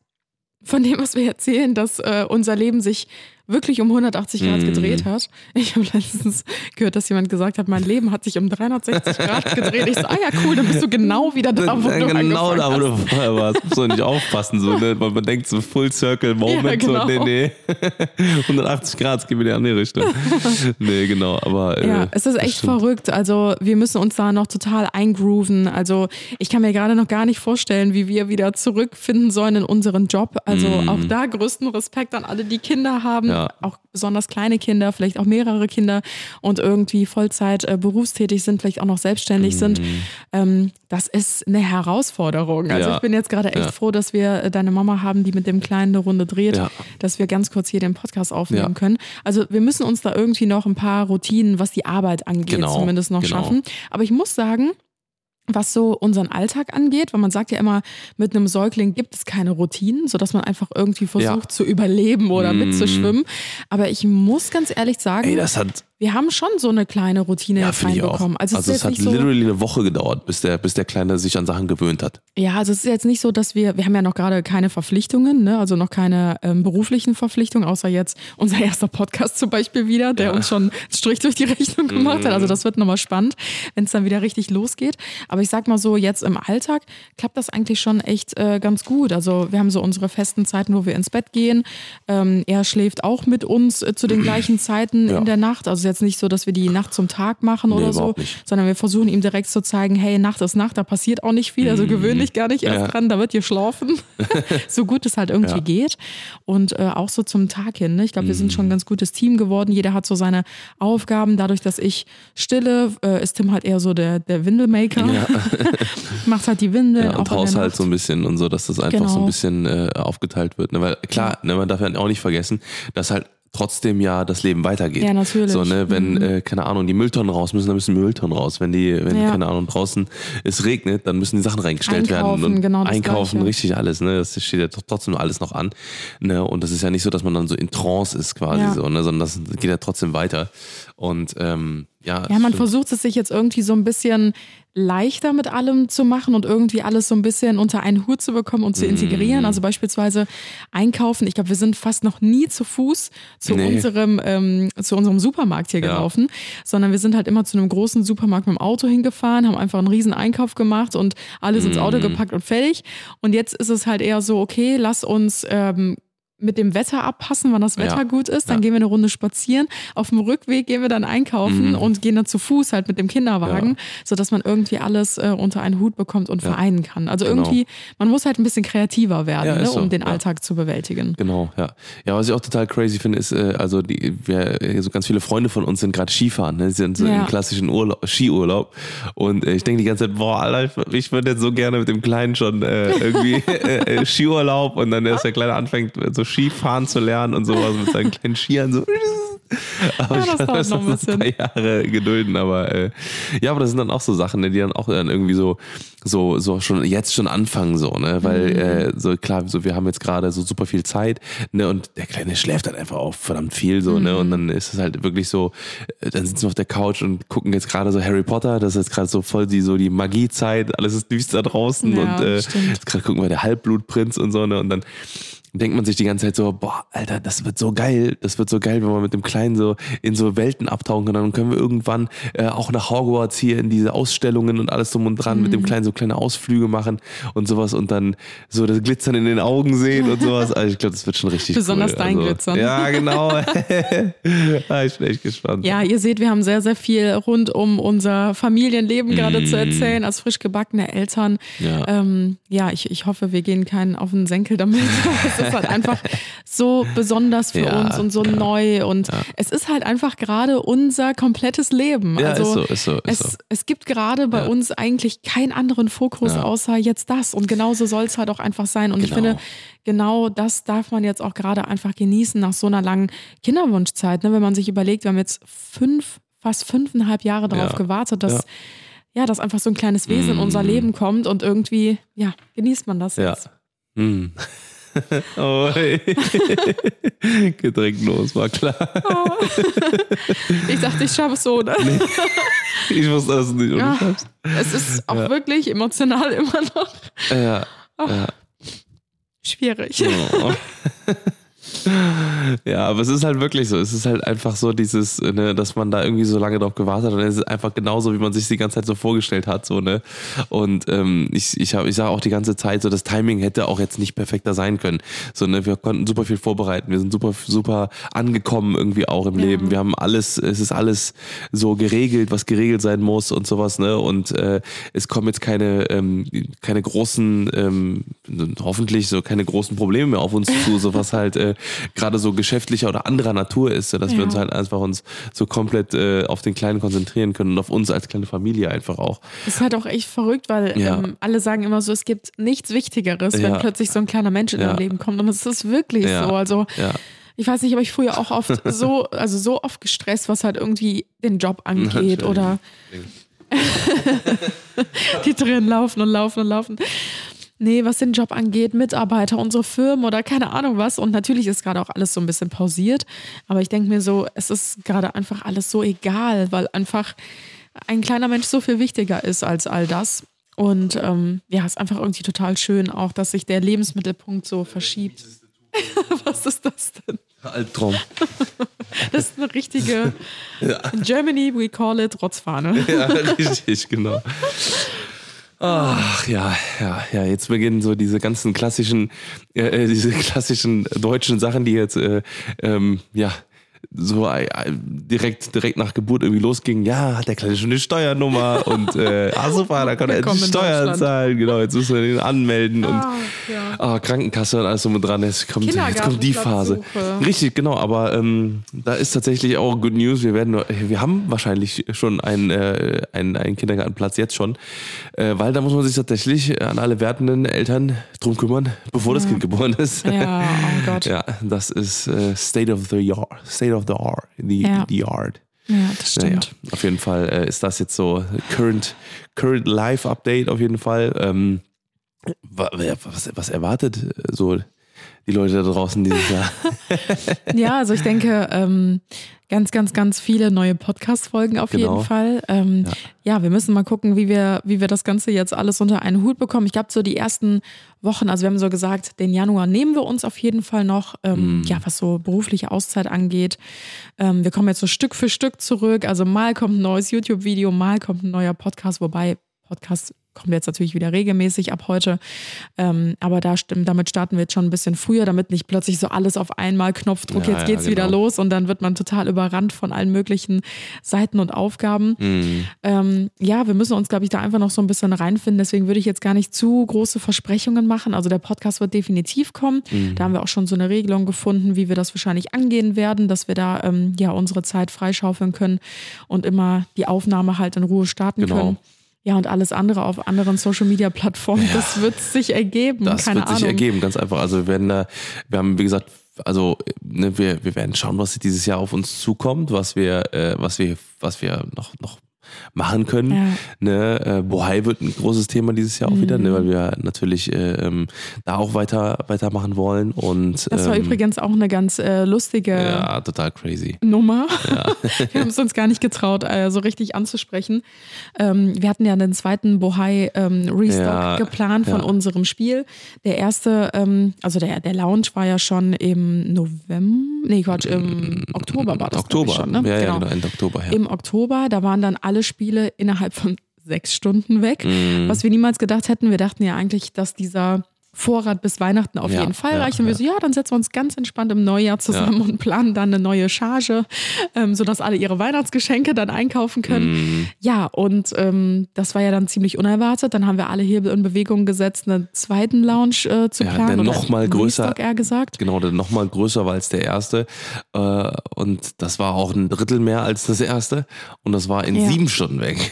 von dem, was wir erzählen, dass äh, unser Leben sich wirklich um 180 Grad Mhm. gedreht hat. Ich habe letztens gehört, dass jemand gesagt hat, mein Leben hat sich um 360 Grad gedreht. Ich so, ah ja, cool, dann bist du genau wieder da, wo du genau da, wo du vorher warst. Musst du nicht aufpassen, so, ne? Weil man denkt so Full Circle Moment, Ja, genau. so, nee, nee. 180 Grad, es geht wieder in die andere Richtung. nee, genau, aber. Äh, Ja, es ist echt stimmt. verrückt. Also wir müssen uns da noch total eingrooven. Also ich kann mir gerade noch gar nicht vorstellen, wie wir wieder zurückfinden sollen in unseren Job. Also auch da größten Respekt an alle, die Kinder haben, Mhm. Ja. auch besonders kleine Kinder, vielleicht auch mehrere Kinder und irgendwie Vollzeit äh, berufstätig sind, vielleicht auch noch selbstständig sind. Ähm, das ist eine Herausforderung. Also Mhm. Ja. ich bin jetzt gerade echt Ja. froh, dass wir äh, deine Mama haben, die mit dem Kleinen eine Runde dreht, dass wir ganz kurz hier den Podcast aufnehmen können. Also wir müssen uns da irgendwie noch ein paar Routinen, was die Arbeit angeht, Genau, zumindest noch genau. schaffen. Aber ich muss sagen, was so unseren Alltag angeht, weil man sagt ja immer, mit einem Säugling gibt es keine Routinen, sodass man einfach irgendwie versucht Ja. zu überleben oder Mm. mitzuschwimmen. Aber ich muss ganz ehrlich sagen, Ey, hat, wir haben schon so eine kleine Routine ja, reinbekommen. Also, Also, es es hat nicht so, literally eine Woche gedauert, bis der, bis der Kleine sich an Sachen gewöhnt hat. ja, also es ist jetzt nicht so, dass wir, wir haben ja noch gerade keine Verpflichtungen, ne? also noch keine ähm, beruflichen Verpflichtungen, außer jetzt unser erster Podcast zum Beispiel wieder, der uns schon einen Strich durch die Rechnung gemacht hat. Also das wird nochmal spannend, wenn es dann wieder richtig losgeht. Aber ich sag mal so, jetzt im Alltag klappt das eigentlich schon echt äh, ganz gut. Also wir haben so unsere festen Zeiten, wo wir ins Bett gehen. Ähm, er schläft auch mit uns äh, zu den gleichen Zeiten Ja. in der Nacht. Also jetzt nicht so, dass wir die Nacht zum Tag machen Nee, oder so, nicht. sondern wir versuchen ihm direkt zu zeigen, hey, Nacht ist Nacht, da passiert auch nicht viel, also gewöhn dich gar nicht erst Mhm. Ja. dran, da wird ihr schlafen, so gut es halt irgendwie Ja. geht und äh, auch so zum Tag hin. Ne? Ich glaube, wir sind Mhm. schon ein ganz gutes Team geworden, jeder hat so seine Aufgaben, dadurch, dass ich stille, äh, ist Tim halt eher so der, der Windelmaker, macht halt die Windeln, Ja, und Haushalt so ein bisschen und so, dass das einfach so Genau. ein bisschen äh, aufgeteilt wird. Ne? Weil klar, ne, man darf ja auch nicht vergessen, dass halt trotzdem ja das Leben weitergeht. Ja, natürlich. So, ne, wenn, Mhm. äh, keine Ahnung, die Mülltonnen raus müssen, dann müssen Mülltonnen raus. Wenn die, wenn, Ja. keine Ahnung, draußen es regnet, dann müssen die Sachen reingestellt Einkaufen, werden. Und genau das einkaufen, Gleiche. richtig alles, ne? Das steht ja tr- trotzdem alles noch an. Ne? Und das ist ja nicht so, dass man dann so in Trance ist quasi Ja. so, ne? Sondern das geht ja trotzdem weiter. Und ähm, ja, Ja, man stimmt. versucht es sich jetzt irgendwie so ein bisschen leichter mit allem zu machen und irgendwie alles so ein bisschen unter einen Hut zu bekommen und zu Mhm. integrieren. Also beispielsweise einkaufen. Ich glaube, wir sind fast noch nie zu Fuß zu Nee. unserem ähm, zu unserem Supermarkt hier Ja. gelaufen, sondern wir sind halt immer zu einem großen Supermarkt mit dem Auto hingefahren, haben einfach einen riesen Einkauf gemacht und alles ins Mhm. Auto gepackt und fertig. Und jetzt ist es halt eher so, okay, lass uns ähm, mit dem Wetter abpassen, wann das Wetter Ja. gut ist. Dann Ja. gehen wir eine Runde spazieren. Auf dem Rückweg gehen wir dann einkaufen Mhm. und gehen dann zu Fuß halt mit dem Kinderwagen, Ja. sodass man irgendwie alles äh, unter einen Hut bekommt und Ja. vereinen kann. Also Genau. irgendwie, man muss halt ein bisschen kreativer werden, ne, so, um den. Alltag zu bewältigen. Genau, ja. Ja, was ich auch total crazy finde, ist, äh, also die, wir, so ganz viele Freunde von uns sind gerade Skifahren, ne? Sie sind so im klassischen Urlaub, Skiurlaub. Und äh, ich denke die ganze Zeit, boah, Alter, ich, würde jetzt so gerne mit dem Kleinen schon äh, irgendwie äh, äh, Skiurlaub und dann erst der Kleine anfängt, so Skifahren zu lernen und sowas mit seinen kleinen Skiern so. Aber Ja, ich das dauert das noch ein ein bisschen. paar Jahre gedulden, aber äh, ja, aber das sind dann auch so Sachen, ne, die dann auch dann irgendwie so, so, so schon jetzt schon anfangen, so, ne? Weil, Mhm. äh, so klar, so wir haben jetzt gerade so super viel Zeit, ne? Und der Kleine schläft dann einfach auch verdammt viel, so, ne? Und Mhm. dann ist es halt wirklich so, äh, dann sitzen wir auf der Couch und gucken jetzt gerade so Harry Potter, das ist jetzt gerade so voll die so die Magiezeit, alles ist düster draußen Ja, und äh, stimmt. jetzt gerade gucken wir der Halbblutprinz und so, ne? Und dann denkt man sich die ganze Zeit so, boah, Alter, das wird so geil, das wird so geil, wenn wir mit dem Kleinen so in so Welten abtauchen können. Dann können wir irgendwann äh, auch nach Hogwarts hier in diese Ausstellungen und alles drum und dran mit Mhm. dem Kleinen so kleine Ausflüge machen und sowas und dann so das Glitzern in den Augen sehen und sowas. Also ich glaube, das wird schon richtig Besonders cool. dein also, Glitzern. Ja, genau. ah, ich bin echt gespannt. Ja, ihr seht, wir haben sehr, sehr viel rund um unser Familienleben gerade zu erzählen, als frisch gebackene Eltern. Ja. Ähm, ja, ich, ich hoffe, wir gehen keinen auf den Senkel damit. ist halt einfach so besonders für Ja, uns und so ja, neu. Und es ist halt einfach gerade unser komplettes Leben. Ja, also ist so, ist so, ist es, so. es gibt gerade bei Ja. uns eigentlich keinen anderen Fokus Ja. außer jetzt das. Und genauso soll es halt auch einfach sein. Und ich Genau. finde, genau das darf man jetzt auch gerade einfach genießen nach so einer langen Kinderwunschzeit. Ne? Wenn man sich überlegt, wir haben jetzt fünf, fast fünfeinhalb Jahre darauf Ja. gewartet, dass Ja. ja. dass einfach so ein kleines Wesen in unser Mm. Leben kommt und irgendwie, ja, genießt man das Ja. jetzt. Hm. Oh, hey. Getränkenlos, war klar. Ich dachte, ich schaffe es so, ne? Ich wusste das nicht. Ja. Es ist auch Ja. wirklich emotional immer noch Ja. ja. schwierig. Oh. Ja, aber es ist halt wirklich so. Es ist halt einfach so dieses, ne, dass man da irgendwie so lange drauf gewartet hat. Und es ist einfach genauso, wie man sich die ganze Zeit so vorgestellt hat. So, ne? Und ähm, ich, ich, hab, ich sage auch die ganze Zeit, so das Timing hätte auch jetzt nicht perfekter sein können. So, ne, wir konnten super viel vorbereiten. Wir sind super, super angekommen irgendwie auch im Ja. Leben. Wir haben alles, es ist alles so geregelt, was geregelt sein muss und sowas, ne? Und äh, es kommen jetzt keine, ähm, keine großen, ähm, hoffentlich so keine großen Probleme mehr auf uns zu, so was halt äh, gerade so geschäftlicher oder anderer Natur ist, dass wir Ja. uns halt einfach uns so komplett äh, auf den Kleinen konzentrieren können und auf uns als kleine Familie einfach auch. Das ist halt auch echt verrückt, weil Ja. ähm, alle sagen immer so, es gibt nichts Wichtigeres, wenn Ja. plötzlich so ein kleiner Mensch in dein Leben kommt. Und es ist wirklich so. Also ich weiß nicht, aber ich früher auch oft so, also so oft gestresst, was halt irgendwie den Job angeht oder die Tränen laufen und laufen und laufen. Nee, was den Job angeht, Mitarbeiter, unsere Firmen oder keine Ahnung was. Und natürlich ist gerade auch alles so ein bisschen pausiert. Aber ich denke mir so, es ist gerade einfach alles so egal, weil einfach ein kleiner Mensch so viel wichtiger ist als all das. Und ähm, ja, es ist einfach irgendwie total schön auch, dass sich der Lebensmittelpunkt so verschiebt. was ist das denn? Albtraum. Das ist eine richtige in Germany, we call it Rotzfahne. ja, richtig, genau. Ach ja, ja, ja, jetzt beginnen so diese ganzen klassischen, äh, äh, diese klassischen deutschen Sachen, die jetzt, äh, ähm, ja, so äh, äh, direkt, direkt nach Geburt irgendwie losgingen. Ja, hat der Kleine schon eine Steuernummer und äh, ah super, da kann er jetzt Steuern zahlen. Genau, jetzt müssen wir den anmelden und Ah, ja. Ah, Krankenkasse und alles drum und dran. Jetzt kommt, jetzt kommt die Phase. Richtig, genau. Aber ähm, da ist tatsächlich auch Good News. Wir werden, wir haben wahrscheinlich schon einen, äh, einen, einen Kindergartenplatz jetzt schon, äh, weil da muss man sich tatsächlich an alle werdenden Eltern drum kümmern, bevor das Kind geboren ist. Ja, oh Gott. Ja, das ist äh, State of the Yard. State of the Art. The, Ja. the Yard. Ja, das Naja, stimmt. auf jeden Fall äh, ist das jetzt so current, current Live Update auf jeden Fall. Ähm, was, was erwartet äh, so die Leute da draußen dieses Jahr. Ja, also ich denke, ähm, ganz, ganz, ganz viele neue Podcast-Folgen auf Genau. jeden Fall. Ähm, ja. wir müssen mal gucken, wie wir, wie wir das Ganze jetzt alles unter einen Hut bekommen. Ich glaube, so die ersten Wochen, also wir haben so gesagt, den Januar nehmen wir uns auf jeden Fall noch, ähm, ja, was so berufliche Auszeit angeht. Ähm, wir kommen jetzt so Stück für Stück zurück. Also mal kommt ein neues YouTube-Video, mal kommt ein neuer Podcast, wobei Podcast kommt jetzt natürlich wieder regelmäßig ab heute. Ähm, aber da, damit starten wir jetzt schon ein bisschen früher, damit nicht plötzlich so alles auf einmal Knopfdruck, Ja, jetzt geht's ja, wieder genau. los und dann wird man total überrannt von allen möglichen Seiten und Aufgaben. Mhm. Ähm, ja, wir müssen uns, glaube ich, da einfach noch so ein bisschen reinfinden. Deswegen würde ich jetzt gar nicht zu große Versprechungen machen. Also der Podcast wird definitiv kommen. Mhm. Da haben wir auch schon so eine Regelung gefunden, wie wir das wahrscheinlich angehen werden, dass wir da ähm, ja unsere Zeit freischaufeln können und immer die Aufnahme halt in Ruhe starten Genau. können. Ja, und alles andere auf anderen Social Media Plattformen, das wird sich ergeben. Das Keine wird Ahnung. sich ergeben, ganz einfach. Also wir werden da, wir haben, wie gesagt, also ne, wir, wir werden schauen, was dieses Jahr auf uns zukommt, was wir, äh, was wir, was wir noch, noch machen können. Ja. Ne, äh, Bohai wird ein großes Thema dieses Jahr auch wieder, Mhm. ne, weil wir natürlich äh, ähm, da auch weiter weitermachen wollen. Und Das war ähm, übrigens auch eine ganz äh, lustige ja total crazy. Nummer. wir haben es uns gar nicht getraut, äh, so richtig anzusprechen. Ähm, wir hatten ja einen zweiten Bohai ähm, Restock Ja, geplant von ja. unserem Spiel. Der erste, ähm, also der, der Lounge war ja schon im November, nee Quatsch, im Oktober war das. Oktober, schon, ne? ja, ja, genau, Ende Oktober. Ja. Im Oktober, da waren dann alle Spiele innerhalb von sechs Stunden weg. Mhm. Was wir niemals gedacht hätten. Wir dachten ja eigentlich, dass dieser Vorrat bis Weihnachten auf Ja, jeden Fall ja, reicht. Und wir ja. so, ja, dann setzen wir uns ganz entspannt im Neujahr zusammen und planen dann eine neue Charge, ähm, sodass alle ihre Weihnachtsgeschenke dann einkaufen können. Mhm. Ja, und ähm, das war ja dann ziemlich unerwartet. Dann haben wir alle Hebel in Bewegung gesetzt, einen zweiten Lounge äh, zu planen. der oder noch mal einen größer- eher gesagt. Genau, der nochmal größer war als der erste. Äh, und das war auch ein Drittel mehr als das erste. Und das war in sieben Stunden weg.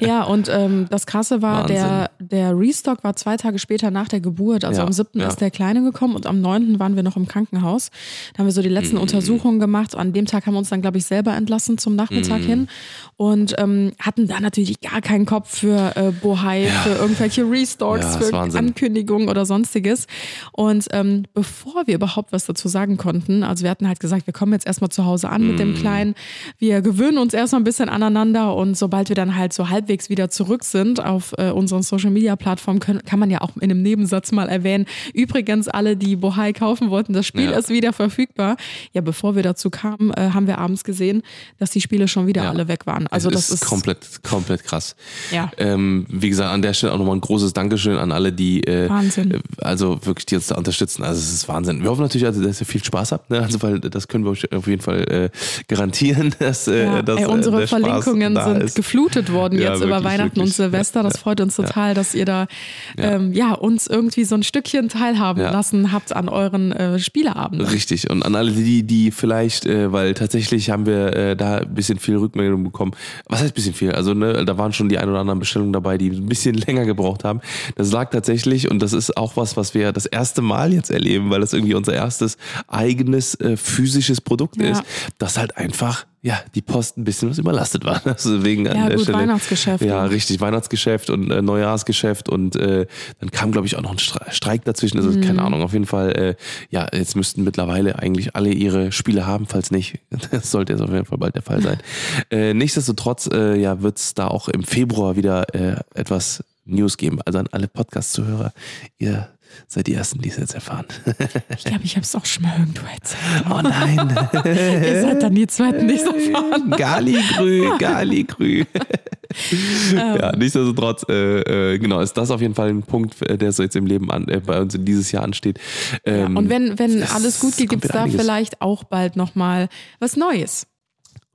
Ja, und ähm, das Krasse war, Wahnsinn. der, der Restock war zwei Tage später nach der Geburt. Also Ja, am 7. ja. ist der Kleine gekommen und am 9. waren wir noch im Krankenhaus. Da haben wir so die Mhm. letzten Untersuchungen gemacht. An dem Tag haben wir uns dann, glaube ich, selber entlassen zum Nachmittag Mhm. hin und ähm, hatten da natürlich gar keinen Kopf für äh, Bohai, für irgendwelche Restocks, Ja, für Wahnsinn. Ankündigungen oder sonstiges. Und ähm, bevor wir überhaupt was dazu sagen konnten, also wir hatten halt gesagt, wir kommen jetzt erstmal zu Hause an mit dem Mhm. Kleinen, wir gewöhnen uns erstmal ein bisschen aneinander und sobald wir dann halt so halbwegs wieder zurück sind auf äh, unseren Social Media Plattformen, können, kann man ja auch in einem Nebensatz mal erwähnen. Übrigens, alle, die Bohai kaufen wollten, das Spiel Ja. ist wieder verfügbar. Ja, bevor wir dazu kamen, äh, haben wir abends gesehen, dass die Spiele schon wieder Ja. alle weg waren. Also das ist, komplett, komplett krass. Ja. Ähm, wie gesagt, an der Stelle auch nochmal ein großes Dankeschön an alle, die äh, Wahnsinn. äh, also wirklich die uns da unterstützen. Also es ist Wahnsinn. Wir hoffen natürlich, also, dass ihr viel Spaß habt, ne? Also weil das können wir euch auf jeden Fall äh, garantieren, dass, äh, Ja, dass ey, äh, unsere Verlinkungen da sind ist. geflutet worden jetzt über wirklich, Weihnachten und wirklich. Silvester. Das freut uns total, dass ihr da Ja. Ähm, ja, uns irgendwie so ein Stückchen teilhaben Ja. lassen habt an euren äh, Spieleabenden. Richtig. Und an alle die, die vielleicht, äh, weil tatsächlich haben wir äh, da ein bisschen viel Rückmeldung bekommen. Was heißt ein bisschen viel? Also ne, da waren schon die ein oder anderen Bestellungen dabei, die ein bisschen länger gebraucht haben. Das lag tatsächlich, und das ist auch was, was wir das erste Mal jetzt erleben, weil das irgendwie unser erstes eigenes äh, physisches Produkt Ja. ist, dass halt einfach ja, die Post ein bisschen was überlastet war. Also wegen an Ja, der gut, Stelle. Weihnachtsgeschäft Ja, auch. richtig. Weihnachtsgeschäft und äh, Neujahrsgeschäft und äh, dann kam, glaube ich, auch noch ein Stre- Streik dazwischen. Also Mhm. keine Ahnung. Auf jeden Fall, äh, ja, jetzt müssten mittlerweile eigentlich alle ihre Spiele haben. Falls nicht, das sollte jetzt auf jeden Fall bald der Fall sein. äh, nichtsdestotrotz, äh, ja, wird es da auch im Februar wieder äh, etwas News geben. Also an alle Podcast-Zuhörer, ihr seid die Ersten, die es jetzt erfahren. Ich glaube, ich habe es auch schon mal irgendwo erzählt. oh nein. Ihr seid dann die Zweiten, die es erfahren. Galigrü, Galigrü. Ähm. ja, nichtsdestotrotz, äh, äh, genau, ist das auf jeden Fall ein Punkt, äh, der so jetzt im Leben an, äh, bei uns in dieses Jahr ansteht. Ähm, Und wenn, wenn es alles gut geht, gibt es da vielleicht auch bald nochmal was Neues.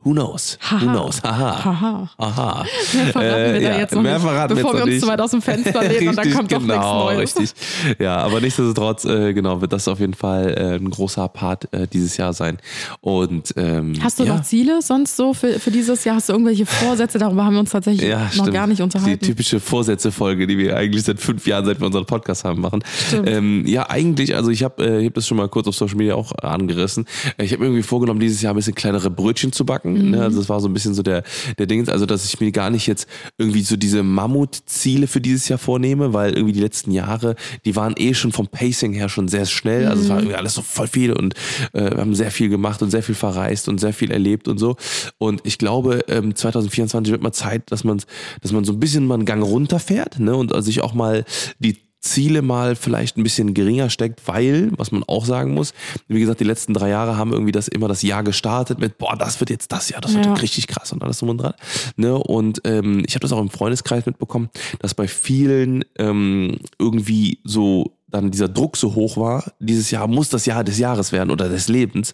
Who knows? Who Haha. knows? Haha. Haha. Aha. Mehr verraten wir da ja, jetzt noch mehr nicht, bevor wir uns zu weit aus dem Fenster lehnen und dann kommt doch genau, nichts Neues. Richtig. Ja, aber nichtsdestotrotz, äh, genau, wird das auf jeden Fall äh, ein großer Part äh, dieses Jahr sein. Und ähm, Hast du ja. noch Ziele sonst so für, für dieses Jahr? Hast du irgendwelche Vorsätze? Darüber haben wir uns tatsächlich Ja, noch stimmt. gar nicht Die unterhalten. typische Vorsätze-Folge, die wir eigentlich seit fünf Jahren, seit wir unseren Podcast haben, machen. Ähm, ja, eigentlich, also ich habe äh, ich hab das schon mal kurz auf Social Media auch angerissen. Äh, Ich habe irgendwie vorgenommen, dieses Jahr ein bisschen kleinere Brötchen zu backen. Packen. Ne? Also das war so ein bisschen so der, der Ding, also dass ich mir gar nicht jetzt irgendwie so diese Mammutziele für dieses Jahr vornehme, weil irgendwie die letzten Jahre, die waren eh schon vom Pacing her schon sehr schnell. Also es war irgendwie alles so voll viel und äh, wir haben sehr viel gemacht und sehr viel verreist und sehr viel erlebt und so. Und ich glaube, ähm, 2024 wird mal Zeit, dass man, dass man so ein bisschen mal einen Gang runterfährt ne? und sich auch mal die Ziele mal vielleicht ein bisschen geringer steckt, weil, was man auch sagen muss, wie gesagt, die letzten drei Jahre haben irgendwie das immer das Jahr gestartet mit, boah, das wird jetzt das Jahr, das wird Ja. richtig krass und alles drum und dran. Ne? Und ähm, ich habe das auch im Freundeskreis mitbekommen, dass bei vielen ähm, irgendwie so dann dieser Druck so hoch war, dieses Jahr muss das Jahr des Jahres werden oder des Lebens.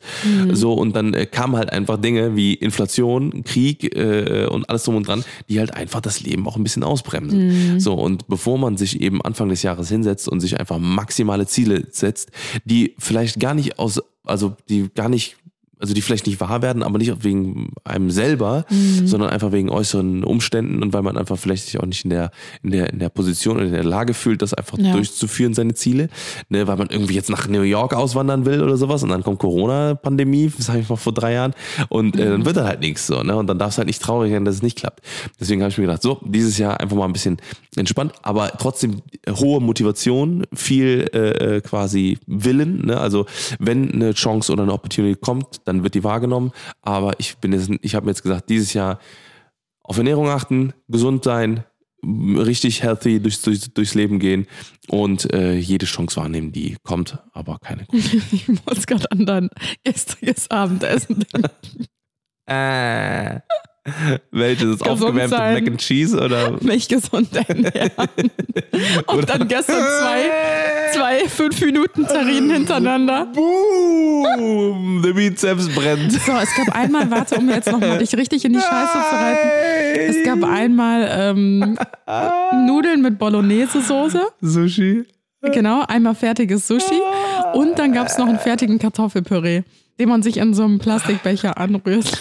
So, und dann äh, kamen halt einfach Dinge wie Inflation, Krieg äh, und alles drum und dran, die halt einfach das Leben auch ein bisschen ausbremsen. So, und bevor man sich eben Anfang des Jahres hinsetzt und sich einfach maximale Ziele setzt, die vielleicht gar nicht aus, also die gar nicht also die vielleicht nicht wahr werden, aber nicht wegen einem selber, sondern einfach wegen äußeren Umständen und weil man einfach vielleicht sich auch nicht in der, in der, in der Position oder in der Lage fühlt, das einfach Ja. durchzuführen, seine Ziele, ne, weil man irgendwie jetzt nach New York auswandern will oder sowas und dann kommt Corona-Pandemie, das habe ich mal vor drei Jahren und äh, dann wird dann halt nichts so, ne, und dann darf es halt nicht traurig sein, dass es nicht klappt. Deswegen habe ich mir gedacht, so, dieses Jahr einfach mal ein bisschen entspannt, aber trotzdem hohe Motivation, viel äh, äh, quasi Willen, ne, also wenn eine Chance oder eine Opportunity kommt, dann wird die wahrgenommen, aber ich bin jetzt, ich habe mir jetzt gesagt, dieses Jahr auf Ernährung achten, gesund sein, richtig healthy durchs, durchs, durchs Leben gehen und äh, jede Chance wahrnehmen, die kommt, aber keine gute. Ich muss gerade an dein gestriges Abendessen denken. äh. Welches? Gesund aufgewärmte sein. Mac and Cheese oder? mich gesund ernähren. Und dann gestern zwei, zwei fünf Minuten Terrinen hintereinander. Boom! Der Bizeps brennt. So, es gab einmal, warte, um jetzt nochmal dich richtig in die Scheiße zu reiten. Es gab einmal ähm, Nudeln mit Bolognese-Soße. Sushi. Genau, einmal fertiges Sushi. Und dann gab es noch einen fertigen Kartoffelpüree, den man sich in so einem Plastikbecher anrührt.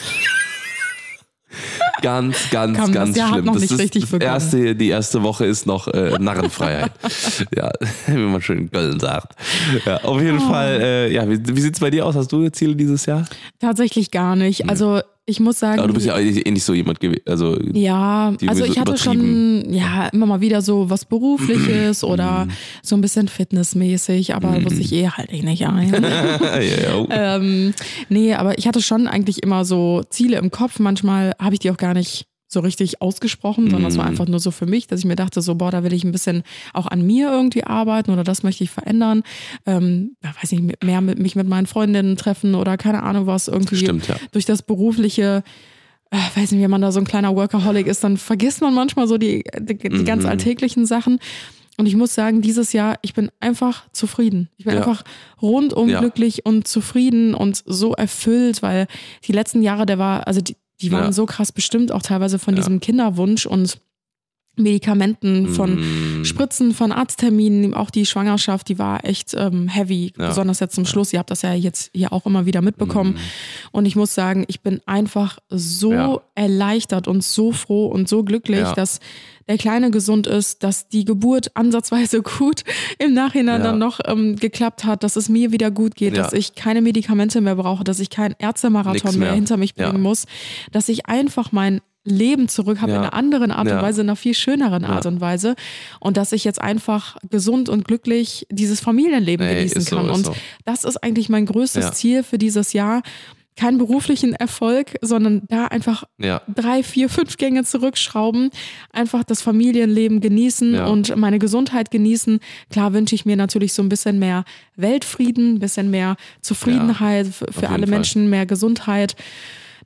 Ganz, ganz, Komm, das ganz hat schlimm. noch das nicht ist richtig das erste, die erste Woche ist noch äh, Narrenfreiheit. ja, wie man schön in Köln sagt. Ja, auf jeden Oh. Fall, äh, ja, wie, wie sieht's bei dir aus? Hast du Ziele dieses Jahr? Tatsächlich gar nicht. Also ich muss sagen, Aber du bist ja eh nicht so jemand gewesen. Also, Ja, also ich hatte übertrieben. schon ja immer mal wieder so was Berufliches oder so ein bisschen fitnessmäßig, aber wusste ich eh halt eh nicht ein. ähm, nee, aber ich hatte schon eigentlich immer so Ziele im Kopf. Manchmal habe ich die auch gar nicht so richtig ausgesprochen, sondern es war einfach nur so für mich, dass ich mir dachte, so, boah, da will ich ein bisschen auch an mir irgendwie arbeiten oder das möchte ich verändern. Ähm, weiß nicht, mehr mit mich mit meinen Freundinnen treffen oder keine Ahnung was irgendwie Stimmt, ja. durch das berufliche äh, weiß nicht, wenn man da so ein kleiner Workaholic ist, dann vergisst man manchmal so die, die, die ganz Mhm. alltäglichen Sachen. Und ich muss sagen, dieses Jahr, ich bin einfach zufrieden. Ich bin Ja. einfach rundum Ja. glücklich und zufrieden und so erfüllt, weil die letzten Jahre, der war, also die, die waren Ja. so krass bestimmt, auch teilweise von Ja. diesem Kinderwunsch und Medikamenten, von Mm. Spritzen, von Arztterminen, auch die Schwangerschaft, die war echt ähm, heavy, Ja. besonders jetzt zum Schluss. Ihr habt das ja jetzt hier auch immer wieder mitbekommen. Und ich muss sagen, ich bin einfach so Mm. Ja. erleichtert und so froh und so glücklich, Ja. dass der Kleine gesund ist, dass die Geburt ansatzweise gut im Nachhinein Ja. dann noch ähm, geklappt hat, dass es mir wieder gut geht, Ja. dass ich keine Medikamente mehr brauche, dass ich keinen Ärztemarathon mehr. mehr. hinter mich Ja. bringen muss, dass ich einfach mein Leben zurück habe Ja. in einer anderen Art Ja. und Weise, in einer viel schöneren Ja. Art und Weise und dass ich jetzt einfach gesund und glücklich dieses Familienleben Ey, genießen so, kann. ist und so. das ist eigentlich mein größtes Ja. Ziel für dieses Jahr. Keinen beruflichen Erfolg, sondern da einfach Ja. drei, vier, fünf Gänge zurückschrauben, einfach das Familienleben genießen Ja. und meine Gesundheit genießen. Klar wünsche ich mir natürlich so ein bisschen mehr Weltfrieden, ein bisschen mehr Zufriedenheit f- für alle Fall. Menschen, mehr Gesundheit.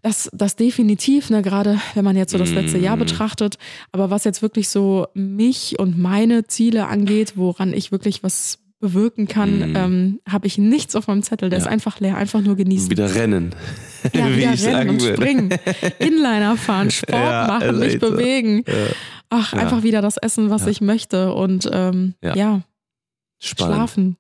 Das, das definitiv, ne, gerade wenn man jetzt so das letzte Jahr Mm. betrachtet. Aber was jetzt wirklich so mich und meine Ziele angeht, woran ich wirklich was bewirken kann, Mm. ähm, habe ich nichts auf meinem Zettel. Der Ja. ist einfach leer, einfach nur genießen. Wieder rennen. Ja, wie wieder rennen und würde. springen, Inliner fahren, Sport Ja, machen, mich so. bewegen. Ja. Ach, einfach wieder das essen, was ich möchte und ähm, Ja. Spannend. schlafen.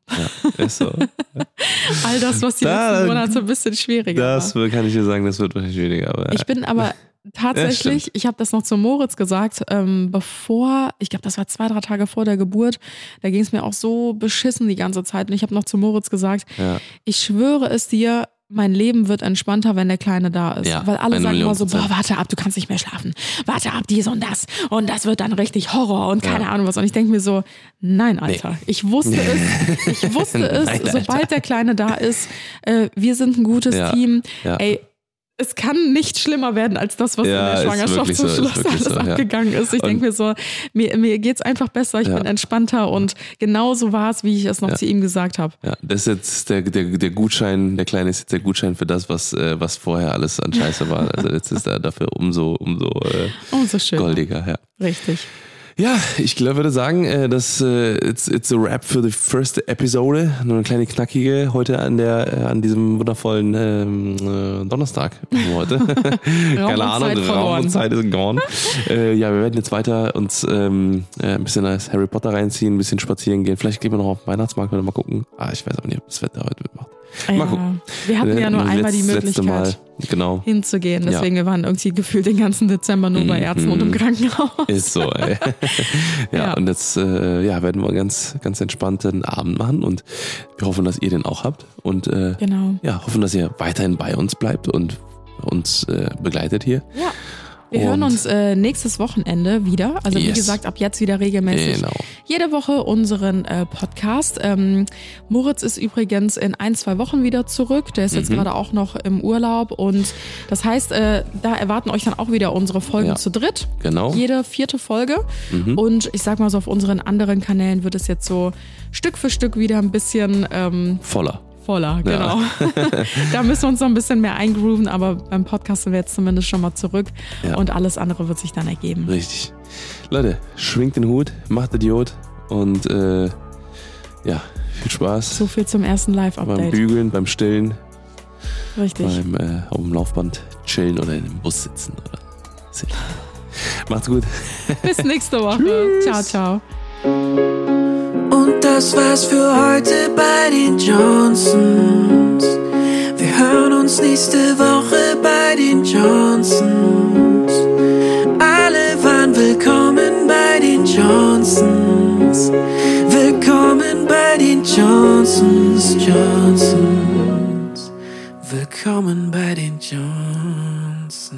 Ja, ist so. All das, was die Da- letzten Monate ein bisschen schwieriger Das war. kann ich dir sagen, das wird wahrscheinlich weniger. Aber Ich bin aber tatsächlich, ich habe das noch zu Moritz gesagt, ähm, bevor, ich glaube, das war zwei, drei Tage vor der Geburt, da ging es mir auch so beschissen die ganze Zeit. Und ich habe noch zu Moritz gesagt, ja. ich schwöre es dir, mein Leben wird entspannter, wenn der Kleine da ist. Ja, Weil alle sagen immer so, boah, warte ab, du kannst nicht mehr schlafen. Warte ab, dies und das. Und das wird dann richtig Horror und keine Ahnung was. Und ich denke mir so, nein, Alter. Ich wusste es. Ich wusste es, Nein, sobald der Kleine da ist, äh, wir sind ein gutes Ja, Team. ja. Ey, es kann nicht schlimmer werden als das, was Ja, in der Schwangerschaft zum so, Schluss alles so, ja. abgegangen ist. Ich denke mir so, mir, mir geht es einfach besser, ich Ja. bin entspannter und genau so war es, wie ich es noch zu ihm gesagt habe. Ja, das ist jetzt der, der, der Gutschein, der Kleine ist jetzt der Gutschein für das, was, äh, was vorher alles an Scheiße war. Also jetzt ist er dafür umso, umso äh, Oh, so schön. goldiger, ja. Richtig. Ja, ich glaub, würde sagen, äh, das äh, it's, it's a wrap für die first Episode. Nur eine kleine knackige heute an der äh, an diesem wundervollen ähm, äh, Donnerstag heute. Keine Ahnung, Raum verloren. und Zeit ist gone. äh, ja, wir werden jetzt weiter uns ähm, äh, ein bisschen als Harry Potter reinziehen, ein bisschen spazieren gehen. Vielleicht gehen wir noch auf den Weihnachtsmarkt, wenn wir mal gucken. Ah, ich weiß aber nicht, ob das Wetter heute mitmacht. Mal ja, gucken. Wir hatten Äh, ja nur das einmal die Möglichkeit Mal. Genau. hinzugehen. Deswegen wir waren irgendwie gefühlt den ganzen Dezember nur bei Ärzten und im Mhm. Krankenhaus. Ist so, ey. ja, Ja. und jetzt äh, ja, werden wir einen ganz, ganz entspannten Abend machen und wir hoffen, dass ihr den auch habt und äh, Genau. ja, hoffen, dass ihr weiterhin bei uns bleibt und uns äh, begleitet hier. Ja. Wir hören uns äh, nächstes Wochenende wieder. Also wie Yes. gesagt, ab jetzt wieder regelmäßig. Genau. Jede Woche unseren äh, Podcast. Ähm, Moritz ist übrigens in ein, zwei Wochen wieder zurück. Der ist Mhm. jetzt gerade auch noch im Urlaub. Und das heißt, äh, da erwarten euch dann auch wieder unsere Folgen Ja. zu dritt. Genau. Jede vierte Folge. Mhm. Und ich sag mal so, auf unseren anderen Kanälen wird es jetzt so Stück für Stück wieder ein bisschen ähm, Voller. Voller. Genau. da müssen wir uns noch ein bisschen mehr eingrooven, aber beim Podcast sind wir jetzt zumindest schon mal zurück. Ja. Und alles andere wird sich dann ergeben. Richtig. Leute, schwingt den Hut, macht Idiot und äh, ja, viel Spaß So viel zum ersten beim Live-Update. Bügeln, beim Stillen, Richtig. beim äh, auf dem Laufband chillen oder in dem Bus sitzen. Oder sitzen. Macht's gut. Bis nächste Woche. Ciao, ciao. Und das war's für heute bei den Johnsons. Wir hören uns nächste Woche bei den Johnsons. Alle waren willkommen bei den Johnsons. Willkommen bei den Johnsons, Johnsons. Willkommen bei den Johnsons.